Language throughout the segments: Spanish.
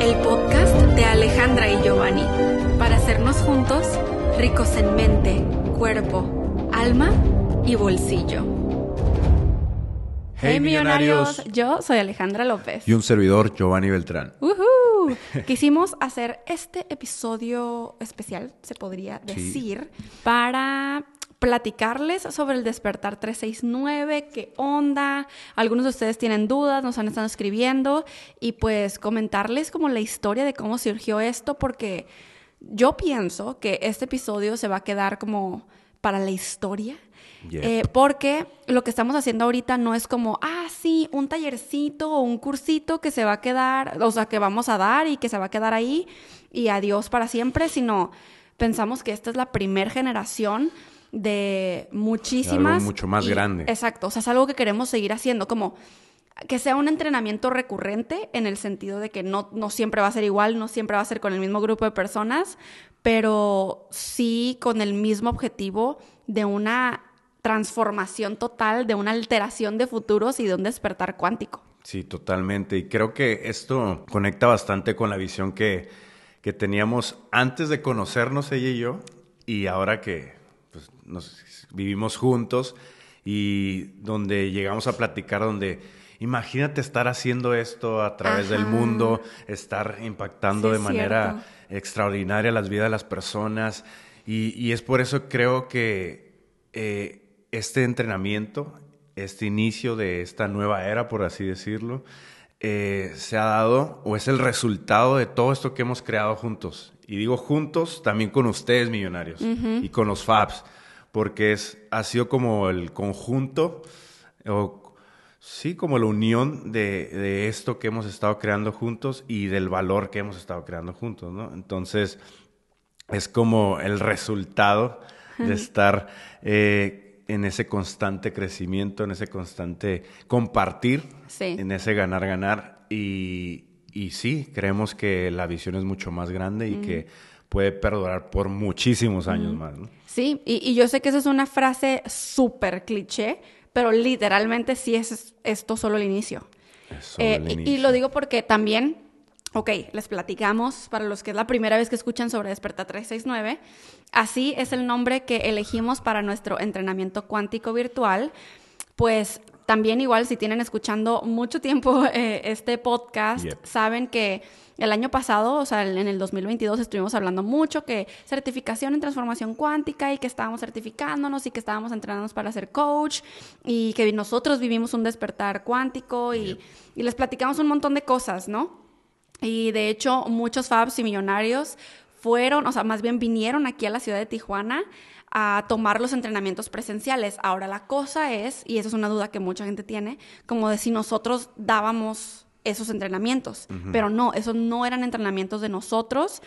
El podcast de Alejandra y Giovanni, para hacernos juntos ricos en mente, cuerpo, alma y bolsillo. Hey, millonarios. yo soy Alejandra López. Y un servidor, Giovanni Beltrán. ¡Uhú! Quisimos hacer este episodio especial, se podría decir, para platicarles sobre el despertar 369, qué onda. Algunos de ustedes tienen dudas, nos han estado escribiendo y pues comentarles como la historia de cómo surgió esto porque yo pienso que este episodio se va a quedar como para la historia. Eh, porque lo que estamos haciendo ahorita no es como, ah, sí, un tallercito o un cursito que se va a quedar, o sea, que vamos a dar y que se va a quedar ahí y adiós para siempre, sino pensamos que esta es la primer generación de muchísimas. Algo mucho más grande. Exacto, o sea, es algo que queremos seguir haciendo, como que sea un entrenamiento recurrente en el sentido de que no, no siempre va a ser igual, no siempre va a ser con el mismo grupo de personas, pero sí con el mismo objetivo de una transformación total, de una alteración de futuros y de un despertar cuántico. Sí, totalmente. Y creo que esto conecta bastante con la visión que, que teníamos antes de conocernos ella y yo y ahora que nos vivimos juntos y donde llegamos a platicar, donde imagínate estar haciendo esto a través del mundo, estar impactando de manera extraordinaria las vidas de las personas. Y, es por eso creo que eh, este entrenamiento, este inicio de esta nueva era, por así decirlo, eh, se ha dado o es el resultado de todo esto que hemos creado juntos. Y digo juntos también con ustedes, millonarios, y con los FABs, porque es, ha sido como el conjunto, o sí, como la unión de, esto que hemos estado creando juntos y del valor que hemos estado creando juntos, ¿no? Entonces, es como el resultado de estar eh, en ese constante crecimiento, en ese constante compartir, en ese ganar-ganar. Y y sí, creemos que la visión es mucho más grande y que puede perdurar por muchísimos años más. ¿no? Sí, y, yo sé que esa es una frase súper cliché, pero literalmente sí es esto solo el inicio. Eh, y, y lo digo porque también, ok, les platicamos, para los que es la primera vez que escuchan sobre Desperta 369, así es el nombre que elegimos para nuestro entrenamiento cuántico virtual, pues también igual si tienen escuchando mucho tiempo eh, este podcast, saben que el año pasado, o sea, en el 2022 estuvimos hablando mucho que certificación en transformación cuántica y que estábamos certificándonos y que estábamos entrenándonos para ser coach y que nosotros vivimos un despertar cuántico y, y les platicamos un montón de cosas, ¿no? Y de hecho, muchos Fabs y millonarios fueron, o sea, más bien vinieron aquí a la ciudad de Tijuana a tomar los entrenamientos presenciales. Ahora la cosa es, y esa es una duda que mucha gente tiene, como de si nosotros dábamos esos entrenamientos, pero no, esos no eran entrenamientos de nosotros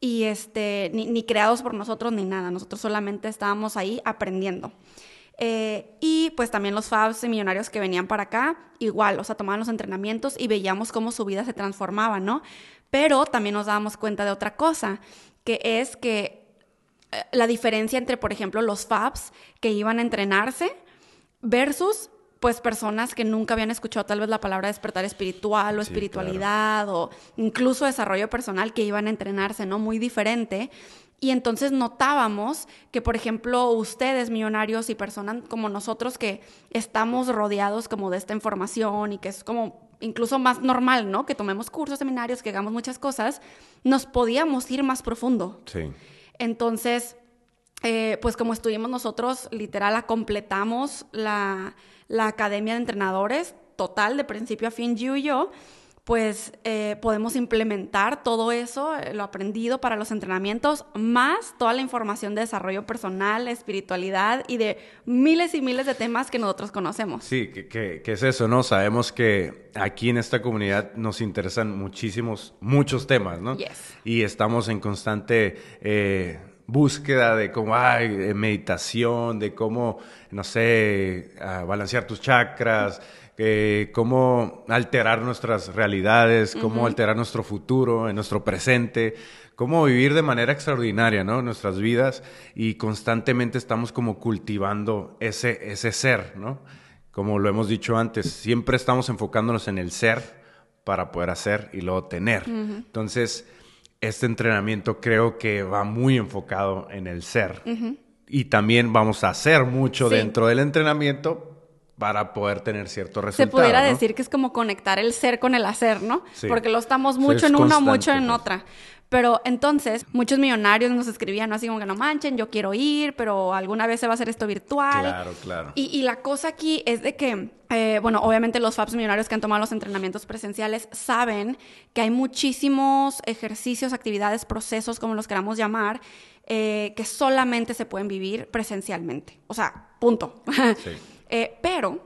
y este, ni, creados por nosotros ni nada, nosotros solamente estábamos ahí aprendiendo. Eh, y pues también los Fabs y millonarios que venían para acá, igual, o sea, tomaban los entrenamientos y veíamos cómo su vida se transformaba, ¿no? Pero también nos dábamos cuenta de otra cosa, que es que la diferencia entre, por ejemplo, los FABs que iban a entrenarse versus pues personas que nunca habían escuchado tal vez la palabra despertar espiritual o espiritualidad o incluso desarrollo personal que iban a entrenarse, ¿no? Muy diferente. Y entonces notábamos que, por ejemplo, ustedes, millonarios y personas como nosotros que estamos rodeados como de esta información y que es como incluso más normal, ¿no? Que tomemos cursos, seminarios, que hagamos muchas cosas, nos podíamos ir más profundo. Sí. Entonces, eh, pues como estuvimos nosotros, literal, completamos la, la academia de entrenadores total, de principio a fin, Yu y yo, pues eh, podemos implementar todo eso, eh, lo aprendido para los entrenamientos, más toda la información de desarrollo personal, espiritualidad y de miles y miles de temas que nosotros conocemos. Sí, que, es eso, ¿no? Sabemos que aquí en esta comunidad nos interesan muchísimos, muchos temas, ¿no? Yes. Y estamos en constante... Eh, búsqueda de cómo hay meditación, de cómo, no sé, balancear tus chakras, eh, cómo alterar nuestras realidades, cómo alterar nuestro futuro, en nuestro presente, cómo vivir de manera extraordinaria, ¿no? Nuestras vidas y constantemente estamos como cultivando ese, ese ser, ¿no? Como lo hemos dicho antes, siempre estamos enfocándonos en el ser para poder hacer y luego tener. Entonces, este entrenamiento creo que va muy enfocado en el ser. Y también vamos a hacer mucho dentro del entrenamiento para poder tener cierto resultado. Se pudiera decir que es como conectar el ser con el hacer, ¿no? Porque lo estamos mucho en una mucho en pues. otra. Pero entonces, muchos millonarios nos escribían, ¿no? Así como que no manchen, yo quiero ir, pero alguna vez se va a hacer esto virtual. Claro, claro. Y, la cosa aquí es de que, eh, bueno, obviamente los FABs millonarios que han tomado los entrenamientos presenciales saben que hay muchísimos ejercicios, actividades, procesos, como los queramos llamar, eh, que solamente se pueden vivir presencialmente. O sea, punto. Sí. Eh, pero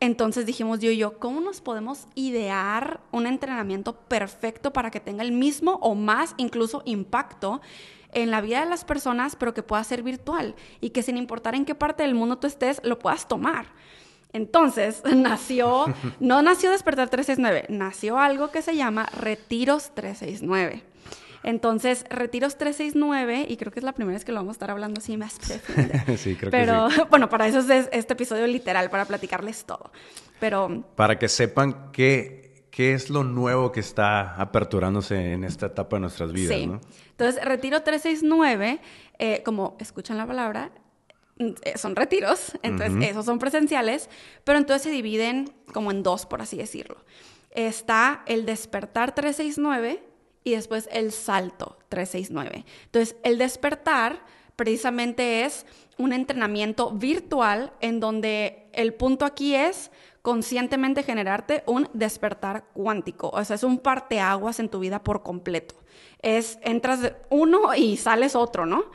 entonces dijimos yo y yo, ¿cómo nos podemos idear un entrenamiento perfecto para que tenga el mismo o más incluso impacto en la vida de las personas, pero que pueda ser virtual y que sin importar en qué parte del mundo tú estés, lo puedas tomar? Entonces nació, no nació Despertar 369, nació algo que se llama Retiros 369. Entonces, Retiros 369, y creo que es la primera vez que lo vamos a estar hablando así más sí, creo Pero, que sí. bueno, para eso es este episodio literal, para platicarles todo. Pero... Para que sepan qué, qué es lo nuevo que está aperturándose en esta etapa de nuestras vidas, sí. Entonces, Retiro 369, eh, como escuchan la palabra, eh, son retiros, entonces esos son presenciales, pero entonces se dividen como en dos, por así decirlo. Está el despertar 369, y después el salto 369. Entonces, el despertar precisamente es un entrenamiento virtual en donde el punto aquí es conscientemente generarte un despertar cuántico. O sea, es un parteaguas en tu vida por completo. Es, entras uno y sales otro, ¿no?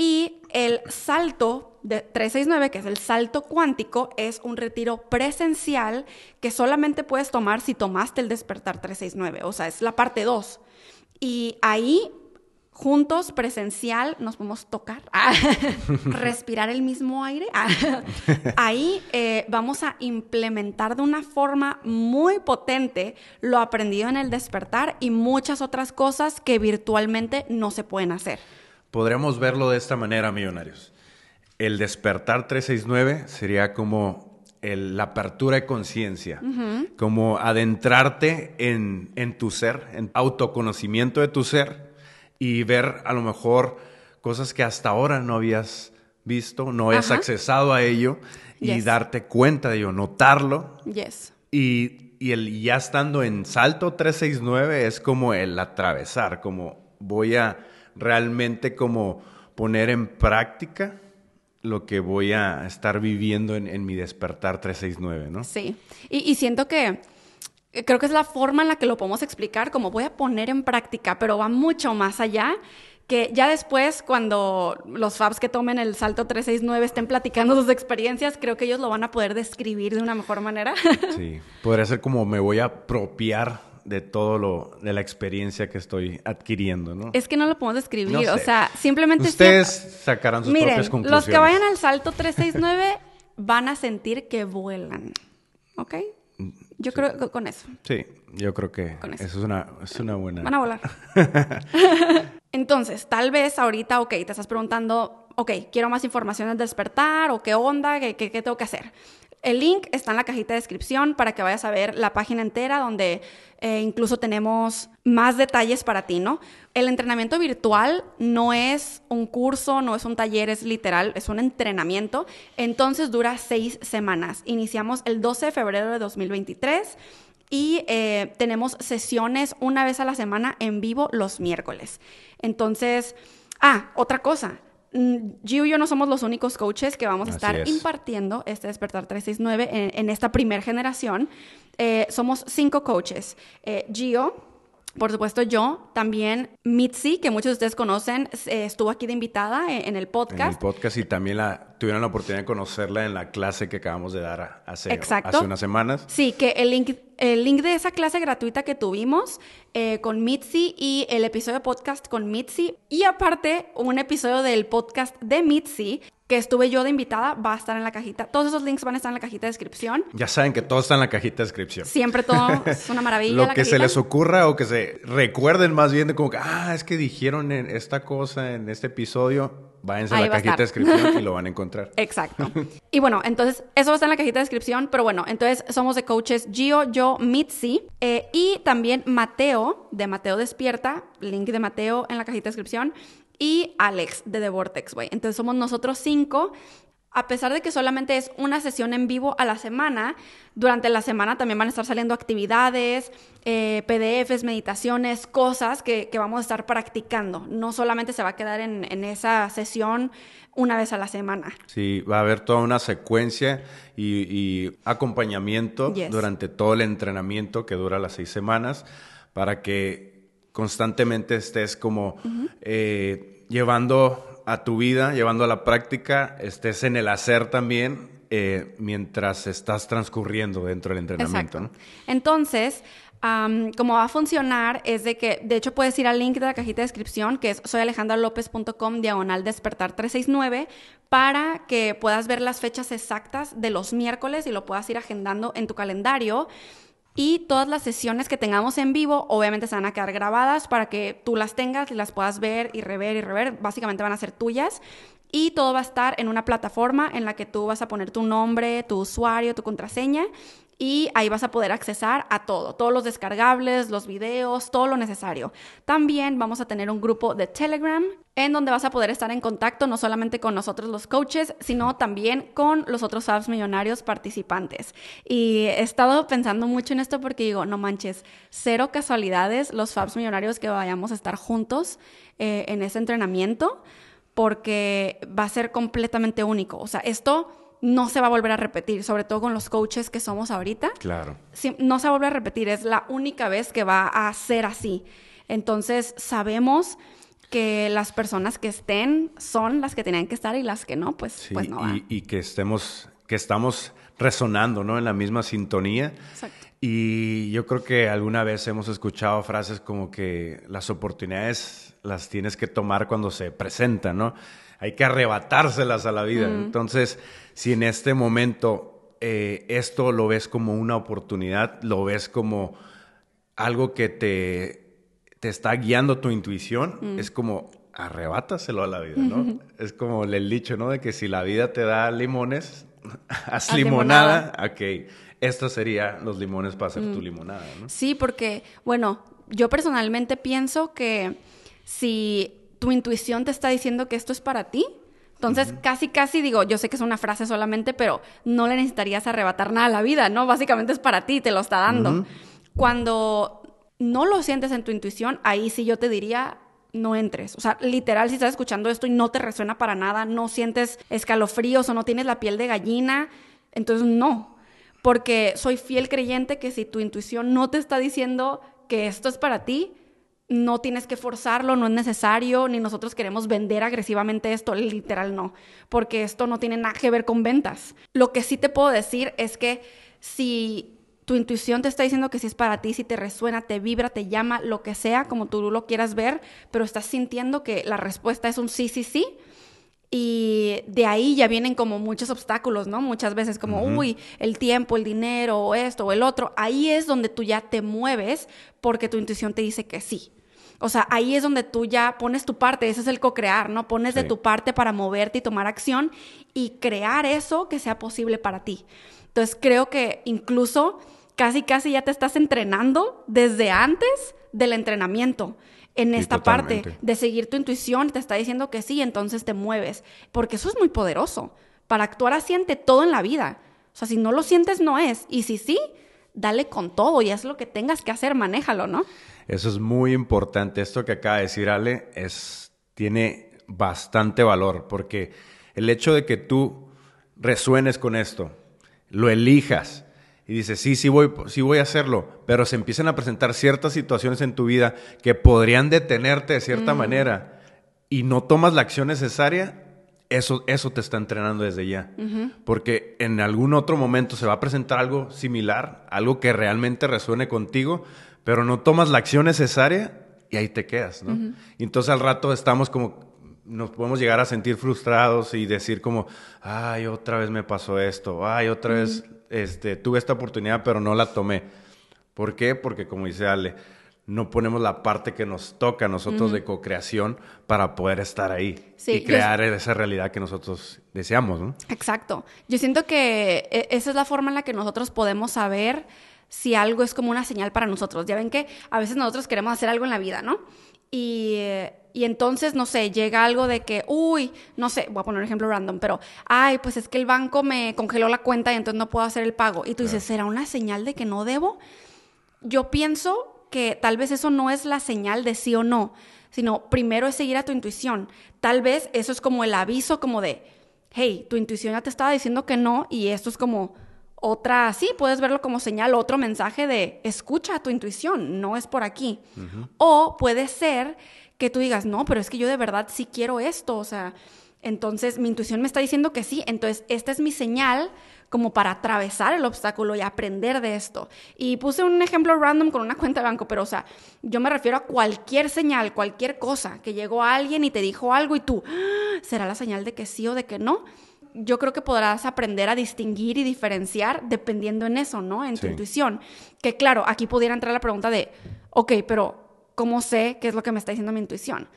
Y el salto de 369, que es el salto cuántico, es un retiro presencial que solamente puedes tomar si tomaste el despertar 369. O sea, es la parte 2. Y ahí juntos, presencial, nos podemos tocar, respirar el mismo aire. Ahí eh, vamos a implementar de una forma muy potente lo aprendido en el despertar y muchas otras cosas que virtualmente no se pueden hacer. Podríamos verlo de esta manera, millonarios. El despertar 369 sería como la apertura de conciencia, como adentrarte en, en, tu ser, en autoconocimiento de tu ser y ver a lo mejor cosas que hasta ahora no habías visto, no habías accesado a ello y darte cuenta de ello, notarlo. Yes. Y, y el ya estando en salto 369 es como el atravesar, como voy a realmente como poner en práctica lo que voy a estar viviendo en, mi despertar 369, ¿no? Sí, y, siento que creo que es la forma en la que lo podemos explicar, como voy a poner en práctica, pero va mucho más allá que ya después, cuando los Fabs que tomen el salto 369 estén platicando sus experiencias, creo que ellos lo van a poder describir de una mejor manera. Sí, podría ser como me voy a apropiar de todo lo, de la experiencia que estoy adquiriendo, ¿no? Es que no lo podemos describir, o sea, simplemente... Ustedes sacarán sus propias conclusiones. los que vayan al salto 369 van a sentir que vuelan, ¿ok? Yo creo que con eso. Sí, yo creo que eso. es, una, es una buena... Van a volar. Entonces, tal vez ahorita, ok, te estás preguntando, ok, quiero más información al despertar o qué onda, qué, qué, qué tengo que hacer. El link está en la cajita de descripción para que vayas a ver la página entera donde eh, incluso tenemos más detalles para ti, ¿no? El entrenamiento virtual no es un curso, no es un taller, es literal, es un entrenamiento. Entonces dura seis semanas. Iniciamos el 12 de febrero de 2023 y eh, tenemos sesiones una vez a la semana en vivo los miércoles. Entonces, ah, otra cosa Gio y yo no somos los únicos coaches que vamos a estar impartiendo este Despertar 369 en, en esta primera generación. Eh, somos cinco coaches. Eh, Gio, por supuesto yo, también Mitzi, que muchos de ustedes conocen, eh, estuvo aquí de invitada en, el podcast. En el podcast y también la, tuvieron la oportunidad de conocerla en la clase que acabamos de dar hace, hace unas semanas. Sí, que el link, el link de esa clase gratuita que tuvimos con Mitzi y el episodio de podcast con Mitzi y aparte un episodio del podcast de Mitzi que estuve yo de invitada va a estar en la cajita. Todos esos links van a estar en la cajita de descripción. Ya saben que todo está en la cajita de descripción. Siempre todo es una maravilla. Lo que se les ocurra o que se recuerden más bien de como que, ah, es que dijeron en esta cosa en este episodio, váyanse a la cajita de descripción y lo van a encontrar. Exacto. Y bueno, entonces, eso estar en la cajita de descripción, pero bueno, entonces somos de coaches Gio, yo, Mitzi, eh, y también Mateo, de Mateo Despierta, link de Mateo en la cajita de descripción, y Alex de The Vortex Way. Entonces somos nosotros cinco a pesar de que solamente es una sesión en vivo a la semana, durante la semana también van a estar saliendo actividades, eh, PDFs, meditaciones, cosas que, vamos a estar practicando. No solamente se va a quedar en, esa sesión una vez a la semana. Sí, va a haber toda una secuencia y, acompañamiento durante todo el entrenamiento que dura las seis semanas para que constantemente estés como eh, llevando a tu vida, llevando a la práctica, estés en el hacer también eh, mientras estás transcurriendo dentro del entrenamiento. Entonces, como va a funcionar es de que, de hecho, puedes ir al link de la cajita de descripción, que es soyalejandralopez.com diagonal despertar 369, para que puedas ver las fechas exactas de los miércoles y lo puedas ir agendando en tu calendario. Y todas las sesiones que tengamos en vivo, obviamente se van a quedar grabadas para que tú las tengas y las puedas ver y rever y rever. Básicamente van a ser tuyas. Y todo va a estar en una plataforma en la que tú vas a poner tu nombre, tu usuario, tu contraseña y ahí vas a poder accesar a todo, todos los descargables, los videos, todo lo necesario. También vamos a tener un grupo de Telegram en donde vas a poder estar en contacto no solamente con nosotros los coaches, sino también con los otros Fabs millonarios participantes. Y he estado pensando mucho en esto porque digo, no manches, cero casualidades los Fabs millonarios que vayamos a estar juntos eh, en ese entrenamiento porque va a ser completamente único. O sea, esto no se va a volver a repetir, sobre todo con los coaches que somos ahorita. Claro. no se va a volver a repetir, es la única vez que va a ser así. Entonces, sabemos que las personas que estén son las que tienen que estar y las que no, pues, pues no. Y, y, que estemos, que estamos resonando, ¿no? En la misma sintonía. Exacto. Y yo creo que alguna vez hemos escuchado frases como que las oportunidades las tienes que tomar cuando se presentan, ¿no? Hay que arrebatárselas a la vida. Entonces, si en este momento eh, esto lo ves como una oportunidad, lo ves como algo que te, te está guiando tu intuición, mm. es como arrebátaselo a la vida, ¿no? Es como el dicho, ¿no? De que si la vida te da limones, haz limonada. Ok, estos serían los limones para hacer tu mm. limonada, ¿no? Sí, porque, bueno, yo personalmente pienso que si tu intuición te está diciendo que esto es para ti, entonces, casi, casi digo, yo sé que es una frase solamente, pero no le necesitarías arrebatar nada a la vida, ¿no? Básicamente es para ti, te lo está dando. Cuando no lo sientes en tu intuición, ahí sí yo te diría, no entres. O sea, literal, si estás escuchando esto y no te resuena para nada, no sientes escalofríos o no tienes la piel de gallina, entonces no. Porque soy fiel creyente que si tu intuición no te está diciendo que esto es para ti, no tienes que forzarlo, no es necesario, ni nosotros queremos vender agresivamente esto, literal no, porque esto no tiene nada que ver con ventas. Lo que sí te puedo decir es que si tu intuición te está diciendo que si es para ti, si te resuena, te vibra, te llama, lo que sea, como tú lo quieras ver, pero estás sintiendo que la respuesta es un sí, sí, sí, y de ahí ya vienen como muchos obstáculos, ¿no? Muchas veces como, uy, el tiempo, el dinero, o esto, o el otro. Ahí es donde tú ya te mueves porque tu intuición te dice que sí. O sea, ahí es donde tú ya pones tu parte, ese es el co-crear, ¿no? Pones de tu parte para moverte y tomar acción y crear eso que sea posible para ti. Entonces creo que incluso casi, casi ya te estás entrenando desde antes del entrenamiento en esta parte de seguir tu intuición, te está diciendo que sí, entonces te mueves, porque eso es muy poderoso. Para actuar así ante todo en la vida. O sea, si no lo sientes, no es. Y si sí, dale con todo y haz lo que tengas que hacer, manéjalo, ¿no? Eso es muy importante. Esto que acaba de decir Ale es, tiene bastante valor porque el hecho de que tú resuenes con esto, lo elijas y dices, sí, sí voy, sí voy a hacerlo, pero se empiezan a presentar ciertas situaciones en tu vida que podrían detenerte de cierta manera y no tomas la acción necesaria, eso, eso te está entrenando desde ya. Porque en algún otro momento se va a presentar algo similar, algo que realmente resuene contigo, pero no tomas la acción necesaria y ahí te quedas, ¿no? Y entonces al rato estamos como, nos podemos llegar a sentir frustrados y decir como, ay, otra vez me pasó esto, ay, otra vez este, tuve esta oportunidad pero no la tomé. ¿Por qué? Porque como dice Ale, no ponemos la parte que nos toca a nosotros de co-creación para poder estar ahí y crear esa realidad que nosotros deseamos, ¿no? Exacto. Yo siento que e, esa es la forma en la que nosotros podemos saber si algo es como una señal para nosotros. Ya ven que a veces nosotros queremos hacer algo en la vida, ¿no? Y, y, entonces, no sé, llega algo de que, uy, no sé, voy a poner un ejemplo random, pero, ay, pues es que el banco me congeló la cuenta y entonces no puedo hacer el pago. Y tú dices, ¿será una señal de que no debo? Yo pienso que tal vez eso no es la señal de sí o no, sino primero es seguir a tu intuición. Tal vez eso es como el aviso como de, hey, tu intuición ya te estaba diciendo que no y esto es como otra, sí, puedes verlo como señal, otro mensaje de escucha a tu intuición, no es por aquí. O puede ser que tú digas, no, pero es que yo de verdad sí quiero esto, o sea, entonces mi intuición me está diciendo que sí, entonces esta es mi señal como para atravesar el obstáculo y aprender de esto. Y puse un ejemplo random con una cuenta de banco, pero o sea, yo me refiero a cualquier señal, cualquier cosa, que llegó alguien y te dijo algo y tú, ah, ¿será la señal de que sí o de que no? Yo creo que podrás aprender a distinguir y diferenciar dependiendo en eso, ¿no? En tu intuición. Que claro, aquí pudiera entrar la pregunta de, ok, pero ¿cómo sé qué es lo que me está diciendo mi intuición?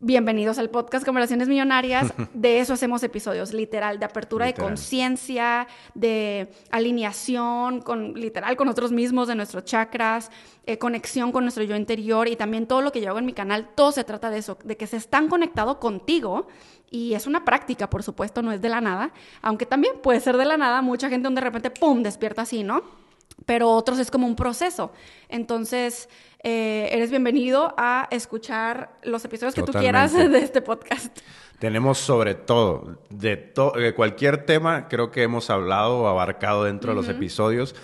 Bienvenidos al podcast Conversaciones Millonarias. De eso hacemos episodios, literal, de apertura de conciencia, de alineación, con, literal, con nosotros mismos, de nuestros chakras, eh, conexión con nuestro yo interior y también todo lo que yo hago en mi canal, todo se trata de eso, de que se están conectados contigo y es una práctica, por supuesto, no es de la nada, aunque también puede ser de la nada, mucha gente donde de repente, ¡pum!, despierta así, ¿no? Pero otros es como un proceso. Entonces, eh, eres bienvenido a escuchar los episodios que tú quieras de este podcast. Tenemos sobre todo, de, cualquier tema, creo que hemos hablado o abarcado dentro de los episodios,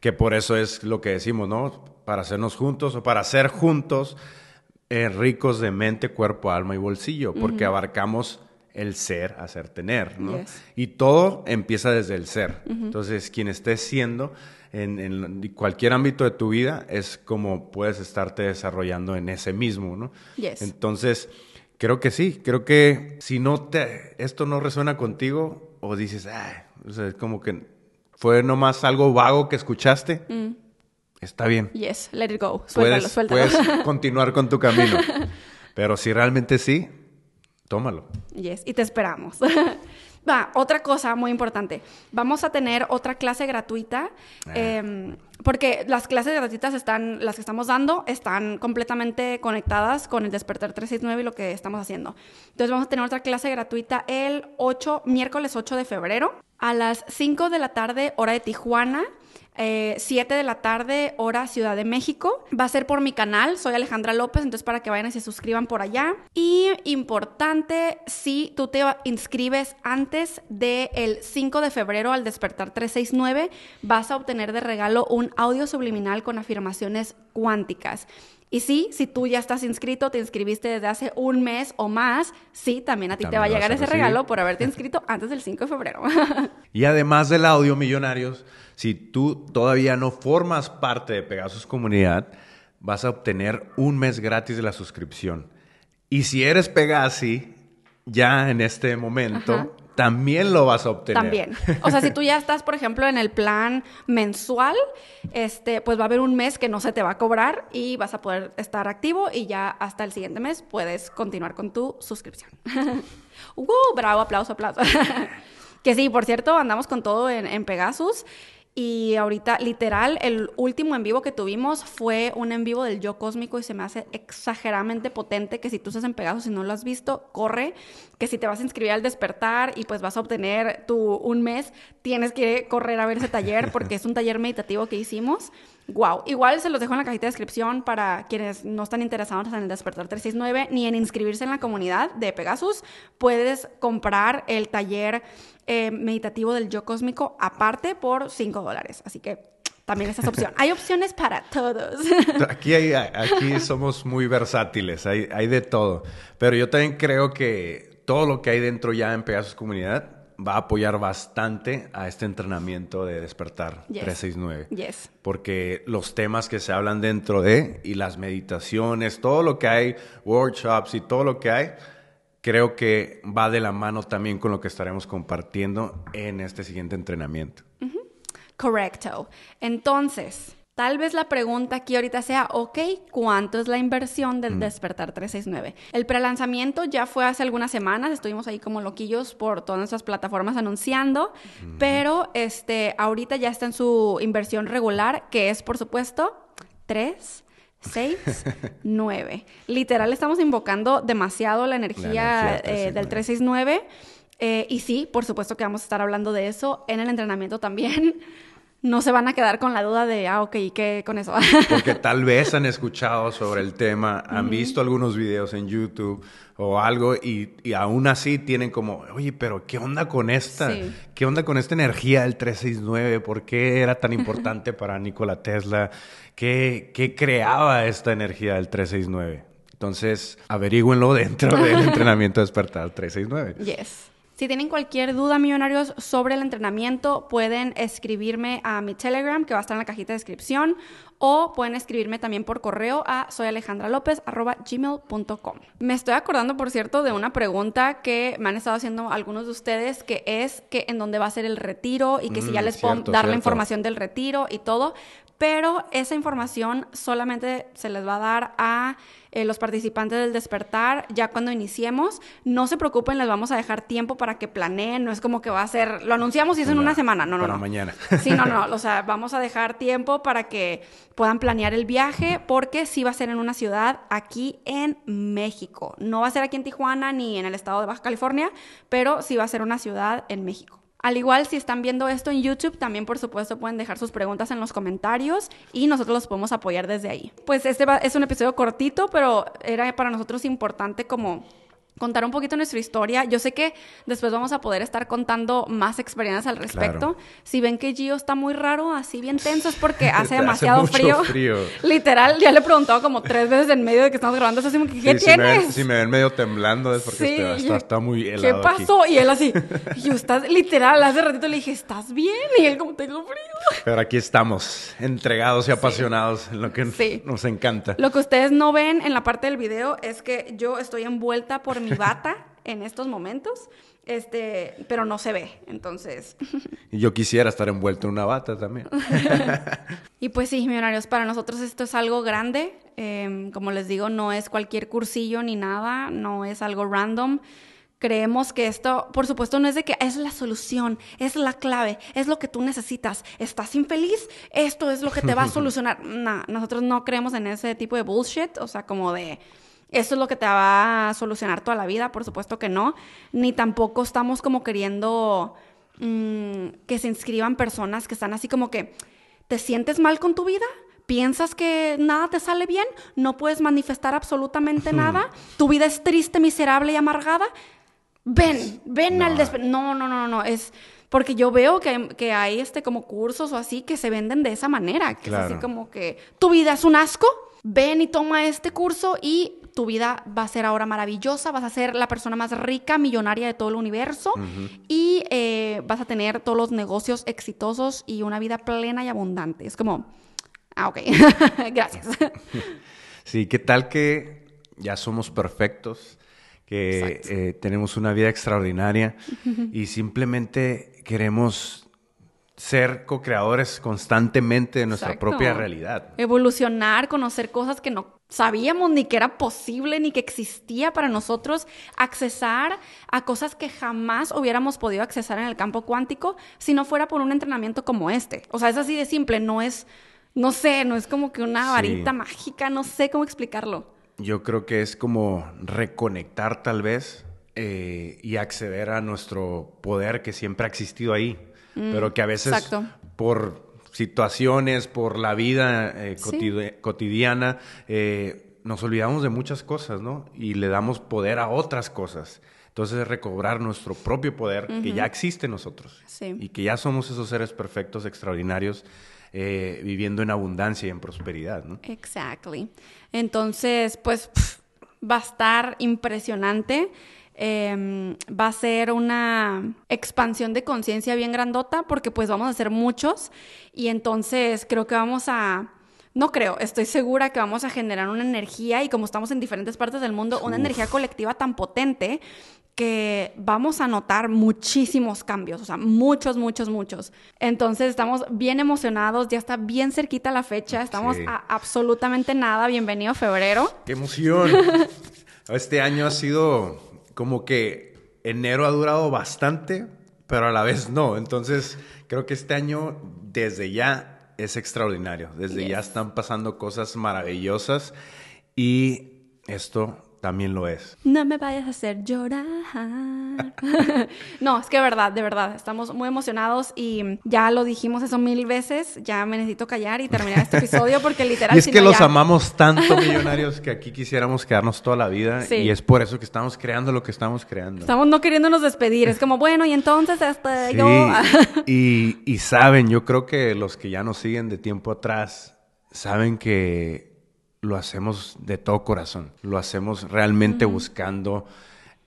que por eso es lo que decimos, ¿no? Para hacernos juntos o para ser juntos eh, ricos de mente, cuerpo, alma y bolsillo, porque abarcamos el ser, hacer, tener, ¿no? Y todo empieza desde el ser. Entonces, quien esté siendo en, cualquier ámbito de tu vida es como puedes estarte desarrollando en ese mismo, ¿no? Entonces, creo que sí, creo que si no te, esto no resuena contigo o dices, ah, o sea, es como que fue nomás algo vago que escuchaste, mm. está bien. Yes, let it go, suéltalo, puedes, Puedes continuar con tu camino, pero si realmente sí, tómalo. Yes, y te esperamos. Va, otra cosa muy importante. Vamos a tener otra clase gratuita. Ah. Em, porque las clases gratuitas están, las que estamos dando, están completamente conectadas con el Despertar 369 y lo que estamos haciendo. Entonces vamos a tener otra clase gratuita el 8, miércoles 8 de febrero, a las 5 de la tarde, hora de Tijuana. 7 eh, de la tarde, hora Ciudad de México. Va a ser por mi canal, soy Alejandra López, entonces para que vayan y se suscriban por allá. Y importante, si tú te inscribes antes del 5 de febrero al despertar 369, vas a obtener de regalo un audio subliminal con afirmaciones cuánticas. Y sí, si tú ya estás inscrito, te inscribiste desde hace un mes o más, sí, también a ti te va a llegar ese regalo por haberte inscrito antes del 5 de febrero. y además del audio, millonarios, si tú todavía no formas parte de Pegasus Comunidad, vas a obtener un mes gratis de la suscripción. Y si eres Pegasi, ya en este momento, también lo vas a obtener. También. O sea, si tú ya estás, por ejemplo, en el plan mensual, este, pues va a haber un mes que no se te va a cobrar y vas a poder estar activo y ya hasta el siguiente mes puedes continuar con tu suscripción. ¡Uh! Bravo, aplauso, aplauso. que sí, por cierto, andamos con todo en, en Pegasus. Y ahorita, literal, el último en vivo que tuvimos fue un en vivo del yo cósmico y se me hace exageradamente potente que si tú estás en Pegasus y no lo has visto, corre, que si te vas a inscribir al despertar y pues vas a obtener tu un mes, tienes que correr a ver ese taller porque es un taller meditativo que hicimos. Wow, igual se los dejo en la cajita de descripción para quienes no están interesados en el despertar 369 ni en inscribirse en la comunidad de Pegasus, puedes comprar el taller eh, meditativo del yo cósmico aparte por 5 dólares. Así que también esa es opción. hay opciones para todos. aquí, hay, aquí somos muy versátiles, hay, hay de todo. Pero yo también creo que todo lo que hay dentro ya en Pegasus Comunidad va a apoyar bastante a este entrenamiento de despertar 369. Yes. Porque los temas que se hablan dentro de y las meditaciones, todo lo que hay, workshops y todo lo que hay, creo que va de la mano también con lo que estaremos compartiendo en este siguiente entrenamiento. Correcto. Entonces, Tal vez la pregunta aquí ahorita sea, ok, ¿cuánto es la inversión del mm. Despertar 369? El prelanzamiento ya fue hace algunas semanas, estuvimos ahí como loquillos por todas nuestras plataformas anunciando, pero este, ahorita ya está en su inversión regular, que es por supuesto 3, 6, 9. Literal, estamos invocando demasiado la energía, eh, del 369. Eh, y sí, por supuesto que vamos a estar hablando de eso en el entrenamiento también. No se van a quedar con la duda de, ah, ok, ¿y qué con eso? Porque tal vez han escuchado sobre el tema, han visto algunos videos en YouTube o algo y, y, aún así tienen como, oye, pero ¿qué onda con esta? ¿Qué onda con esta energía del 369? ¿Por qué era tan importante para Nikola Tesla? ¿Qué, ¿Qué creaba esta energía del 369? Entonces, averígüenlo dentro del entrenamiento despertar 369. Yes. Si tienen cualquier duda, millonarios, sobre el entrenamiento, pueden escribirme a mi Telegram, que va a estar en la cajita de descripción, o pueden escribirme también por correo a soyalejandralopez.gmail.com. Me estoy acordando, por cierto, de una pregunta que me han estado haciendo algunos de ustedes, que es que en dónde va a ser el retiro y que si ya mm, les puedo dar la información del retiro y todo, pero esa información solamente se les va a dar a eh, los participantes del despertar ya cuando iniciemos. No se preocupen, les vamos a dejar tiempo para que planeen, no es como que va a ser, lo anunciamos y es en una semana, no, no, para no. mañana. Sí, no, no, o sea, vamos a dejar tiempo para que puedan planear el viaje porque sí va a ser en una ciudad aquí en México. No va a ser aquí en Tijuana ni en el estado de Baja California, pero sí va a ser una ciudad en México. Al igual, si están viendo esto en YouTube, también por supuesto pueden dejar sus preguntas en los comentarios y nosotros los podemos apoyar desde ahí. Pues este es un episodio cortito, pero era para nosotros importante como contar un poquito nuestra historia. Yo sé que después vamos a poder estar contando más experiencias al respecto. Si ven que Gio está muy raro, así bien tenso, es porque hace demasiado frío. Literal, ya le he preguntado como tres veces en medio de que estamos grabando eso, así como ¿qué tienes? Si me, ven, medio temblando es porque está, muy helado ¿Qué pasó? Y él así, yo estás, literal, hace ratito le dije, ¿estás bien? Y él como, tengo frío. Pero aquí estamos, entregados y apasionados en lo que nos encanta. Lo que ustedes no ven en la parte del video es que yo estoy envuelta por mi bata en estos momentos, este, pero no se ve, entonces. Y yo quisiera estar envuelto en una bata también. y pues sí, millonarios, para nosotros esto es algo grande. Em, como les digo, no es cualquier cursillo ni nada, no es algo random. Creemos que esto, por supuesto, no es de que es la solución, es la clave, es lo que tú necesitas. ¿Estás infeliz? Esto es lo que te va a solucionar. no, nosotros no creemos en ese tipo de bullshit, o sea, como de eso es lo que te va a solucionar toda la vida, por supuesto que no. Ni tampoco estamos como queriendo mm, que se inscriban personas que están así como que, ¿te sientes mal con tu vida? ¿Piensas que nada te sale bien? ¿No puedes manifestar absolutamente nada? ¿Tu vida es triste, miserable y amargada? Ven, ven al despertar. No, no, no, no, es porque yo veo que, que, hay este como cursos o así que se venden de esa manera, que es así como que tu vida es un asco, ven y toma este curso y tu vida va a ser ahora maravillosa, vas a ser la persona más rica, millonaria de todo el universo y eh, vas a tener todos los negocios exitosos y una vida plena y abundante. Es como, ah, ok, gracias. Sí, ¿qué tal que ya somos perfectos? que eh, tenemos una vida extraordinaria y simplemente queremos ser co-creadores constantemente de nuestra propia realidad. Evolucionar, conocer cosas que no sabíamos ni que era posible ni que existía para nosotros accesar a cosas que jamás hubiéramos podido accesar en el campo cuántico si no fuera por un entrenamiento como este. O sea, es así de simple, no es, no sé, no es como que una varita mágica, no sé cómo explicarlo. Yo creo que es como reconectar tal vez eh, y acceder a nuestro poder que siempre ha existido ahí, mm, pero que a veces por situaciones, por la vida eh, cotidiana, eh, nos olvidamos de muchas cosas, ¿no? Y le damos poder a otras cosas. Entonces, recobrar nuestro propio poder que ya existe en nosotros y que ya somos esos seres perfectos, extraordinarios, eh, viviendo en abundancia y en prosperidad, ¿no? Exactly. Entonces, pues va a estar impresionante. Em, va a ser una expansión de conciencia bien grandota porque pues vamos a ser muchos y entonces creo que vamos a no creo, estoy segura que vamos a generar una energía y como estamos en diferentes partes del mundo, una energía colectiva tan potente que vamos a notar muchísimos cambios, o sea, muchos, muchos, muchos. Entonces estamos bien emocionados, ya está bien cerquita la fecha, estamos a absolutamente nada. Bienvenido febrero. ¡Qué emoción! este año ha sido como que enero ha durado bastante, pero a la vez no. Entonces creo que este año desde ya es extraordinario, desde ya están pasando cosas maravillosas y esto también lo es. No me vayas a hacer llorar. no, es que verdad, de verdad, estamos muy emocionados y ya lo dijimos eso mil veces, ya me necesito callar y terminar este episodio porque literal... y es que los amamos tanto, millonarios, que aquí quisiéramos quedarnos toda la vida y es por eso que estamos creando lo que estamos creando. Estamos no queriéndonos despedir, es como, bueno, y entonces este, yo... y, y saben, yo creo que los que ya nos siguen de tiempo atrás, saben que lo hacemos de todo corazón, lo hacemos realmente buscando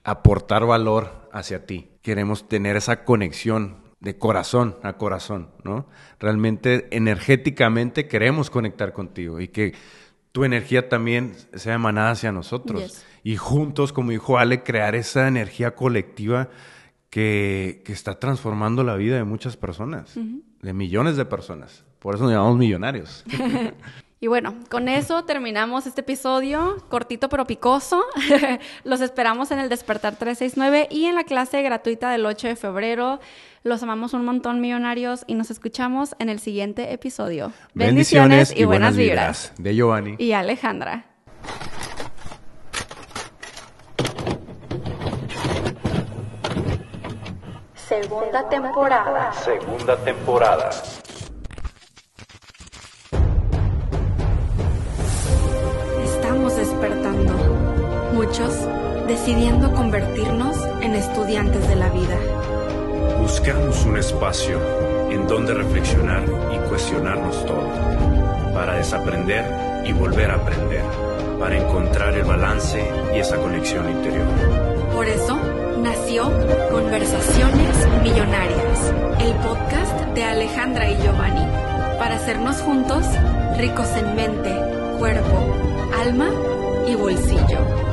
aportar valor hacia ti. Queremos tener esa conexión de corazón a corazón, ¿no? Realmente energéticamente queremos conectar contigo y que tu energía también sea emanada hacia nosotros. Y juntos, como dijo Ale, crear esa energía colectiva que, está transformando la vida de muchas personas, de millones de personas. Por eso nos llamamos millonarios. Y bueno, con eso terminamos este episodio, cortito pero picoso. Los esperamos en el Despertar 369 y en la clase gratuita del 8 de febrero. Los amamos un montón, millonarios, y nos escuchamos en el siguiente episodio. Bendiciones, y, buenas, vibras. De Giovanni. Y Alejandra. Segunda temporada. Segunda temporada. Decidiendo convertirnos en estudiantes de la vida. Buscamos un espacio en donde reflexionar y cuestionarnos todo, para desaprender y volver a aprender, para encontrar el balance y esa conexión interior. Por eso nació Conversaciones Millonarias, el podcast de Alejandra y Giovanni, para hacernos juntos ricos en mente, cuerpo, alma y bolsillo.